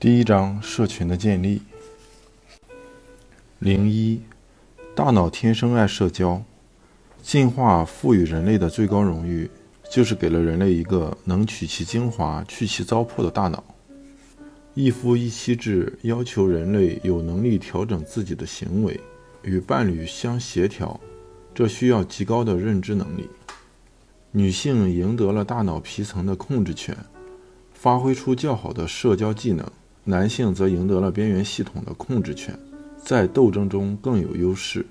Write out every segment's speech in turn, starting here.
第一章社群的建立。零一，大脑天生爱社交，进化赋予人类的最高荣誉，就是给了人类一个能取其精华、去其糟粕的大脑。一夫一妻制要求人类有能力调整自己的行为，与伴侣相协调，这需要极高的认知能力。女性赢得了大脑皮层的控制权，发挥出较好的社交技能。男性则赢得了边缘系统的控制权，在斗争中更有优势。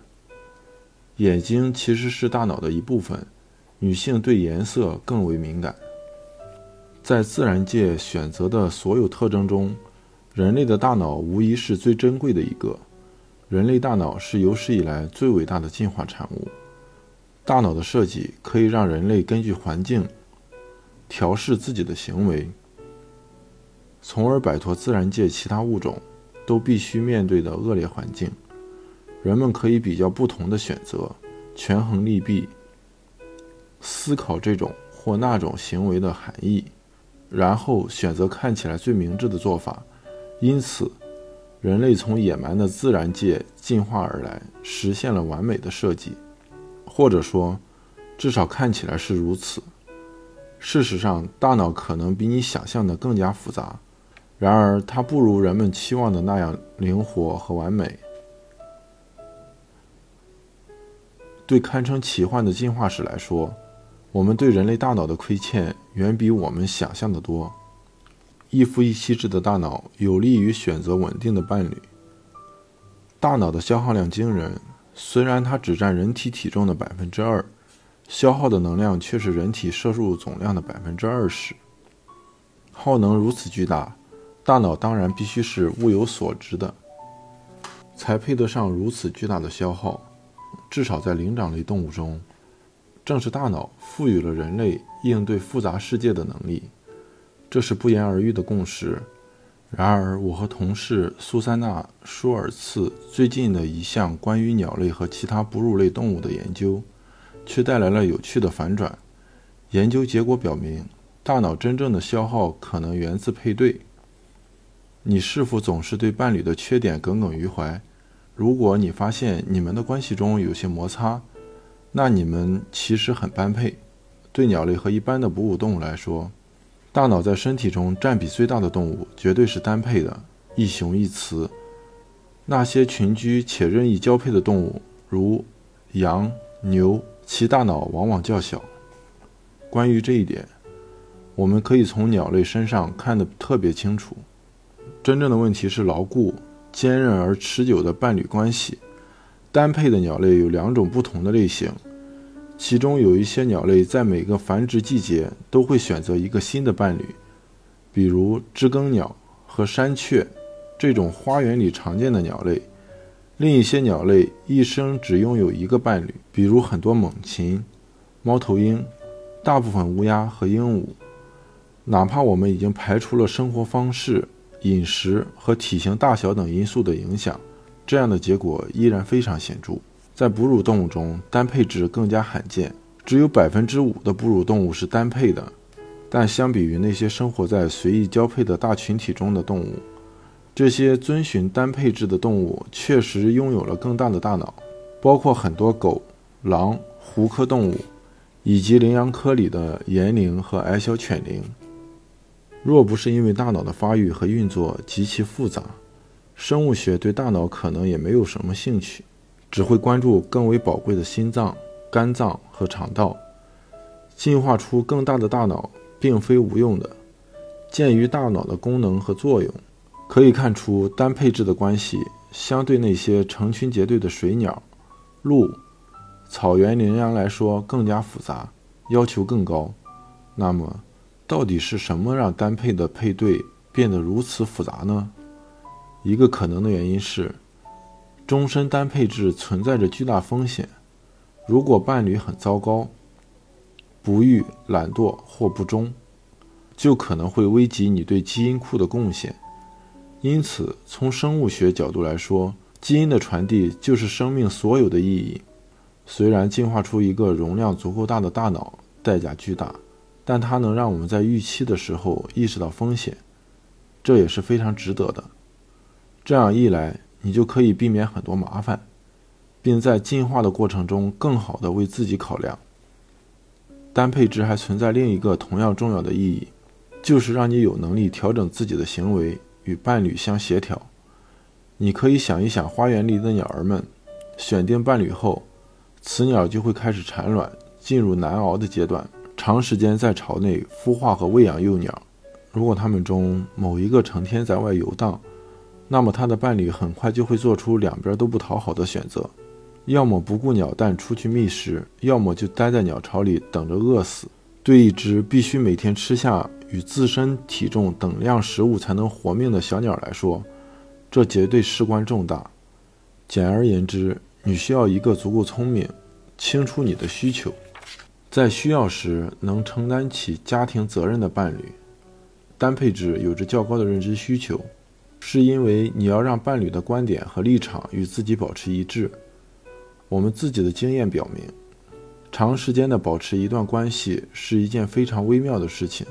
眼睛其实是大脑的一部分，女性对颜色更为敏感。在自然界选择的所有特征中，人类的大脑无疑是最珍贵的一个。人类大脑是有史以来最伟大的进化产物。大脑的设计可以让人类根据环境调试自己的行为。从而摆脱自然界其他物种都必须面对的恶劣环境。人们可以比较不同的选择，权衡利弊，思考这种或那种行为的含义，然后选择看起来最明智的做法。因此，人类从野蛮的自然界进化而来，实现了完美的设计，或者说，至少看起来是如此。事实上，大脑可能比你想象的更加复杂。然而，它不如人们期望的那样灵活和完美。对堪称奇幻的进化史来说，我们对人类大脑的亏欠远比我们想象的多。一夫一妻制的大脑有利于选择稳定的伴侣。大脑的消耗量惊人，虽然它只占人体体重的百分之二，消耗的能量却是人体摄入总量的百分之二十。耗能如此巨大。大脑当然必须是物有所值的，才配得上如此巨大的消耗。至少在灵长类动物中，正是大脑赋予了人类应对复杂世界的能力，这是不言而喻的共识。然而，我和同事苏珊娜·舒尔茨最近的一项关于鸟类和其他哺乳类动物的研究，却带来了有趣的反转。研究结果表明，大脑真正的消耗可能源自配对。你是否总是对伴侣的缺点耿耿于怀？如果你发现你们的关系中有些摩擦，那你们其实很般配。对鸟类和一般的哺乳动物来说，大脑在身体中占比最大的动物绝对是单配的，一雄一雌。那些群居且任意交配的动物，如羊、牛，其大脑往往较小。关于这一点，我们可以从鸟类身上看得特别清楚。真正的问题是牢固、坚韧而持久的伴侣关系。单配的鸟类有两种不同的类型，其中有一些鸟类在每个繁殖季节都会选择一个新的伴侣，比如知更鸟和山雀这种花园里常见的鸟类。另一些鸟类一生只拥有一个伴侣，比如很多猛禽、猫头鹰、大部分乌鸦和鹦鹉。哪怕我们已经排除了生活方式。饮食和体型大小等因素的影响，这样的结果依然非常显著。在哺乳动物中，单配置更加罕见，只有百分之五的哺乳动物是单配的。但相比于那些生活在随意交配的大群体中的动物，这些遵循单配置的动物确实拥有了更大的大脑，包括很多狗、狼、狐科动物，以及羚羊科里的岩羚和矮小犬羚。若不是因为大脑的发育和运作极其复杂，生物学对大脑可能也没有什么兴趣，只会关注更为宝贵的心脏、肝脏和肠道。进化出更大的大脑并非无用的。鉴于大脑的功能和作用，可以看出单配置的关系相对那些成群结队的水鸟、鹿、草原羚羊来说更加复杂，要求更高。那么。到底是什么让单配的配对变得如此复杂呢？一个可能的原因是，终身单配置存在着巨大风险。如果伴侣很糟糕、不育、懒惰或不忠，就可能会危及你对基因库的贡献。因此，从生物学角度来说，基因的传递就是生命所有的意义。虽然进化出一个容量足够大的大脑代价巨大。但它能让我们在预期的时候意识到风险，这也是非常值得的。这样一来，你就可以避免很多麻烦，并在进化的过程中更好的为自己考量。单配置还存在另一个同样重要的意义，就是让你有能力调整自己的行为与伴侣相协调。你可以想一想花园里的鸟儿们，选定伴侣后，雌鸟就会开始产卵，进入难熬的阶段，长时间在巢内孵化和喂养幼鸟。如果它们中某一个成天在外游荡，那么它的伴侣很快就会做出两边都不讨好的选择。要么不顾鸟蛋出去觅食，要么就待在鸟巢里等着饿死。对一只必须每天吃下与自身体重等量食物才能活命的小鸟来说，这绝对事关重大。简而言之，你需要一个足够聪明、清楚你的需求，在需要时能承担起家庭责任的伴侣。单配置有着较高的认知需求，是因为你要让伴侣的观点和立场与自己保持一致。我们自己的经验表明，长时间的保持一段关系是一件非常微妙的事情，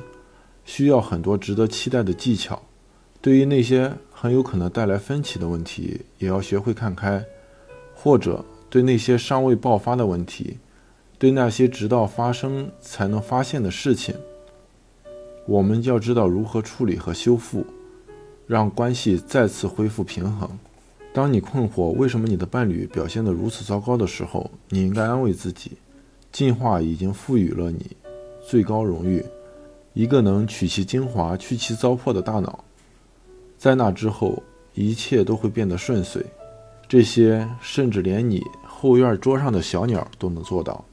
需要很多值得期待的技巧。对于那些很有可能带来分歧的问题，也要学会看开；或者对那些尚未爆发的问题，对那些直到发生才能发现的事情，我们要知道如何处理和修复，让关系再次恢复平衡。当你困惑为什么你的伴侣表现得如此糟糕的时候，你应该安慰自己：进化已经赋予了你最高荣誉——一个能取其精华、去其糟粕的大脑。在那之后，一切都会变得顺遂。这些甚至连你后院桌上的小鸟都能做到。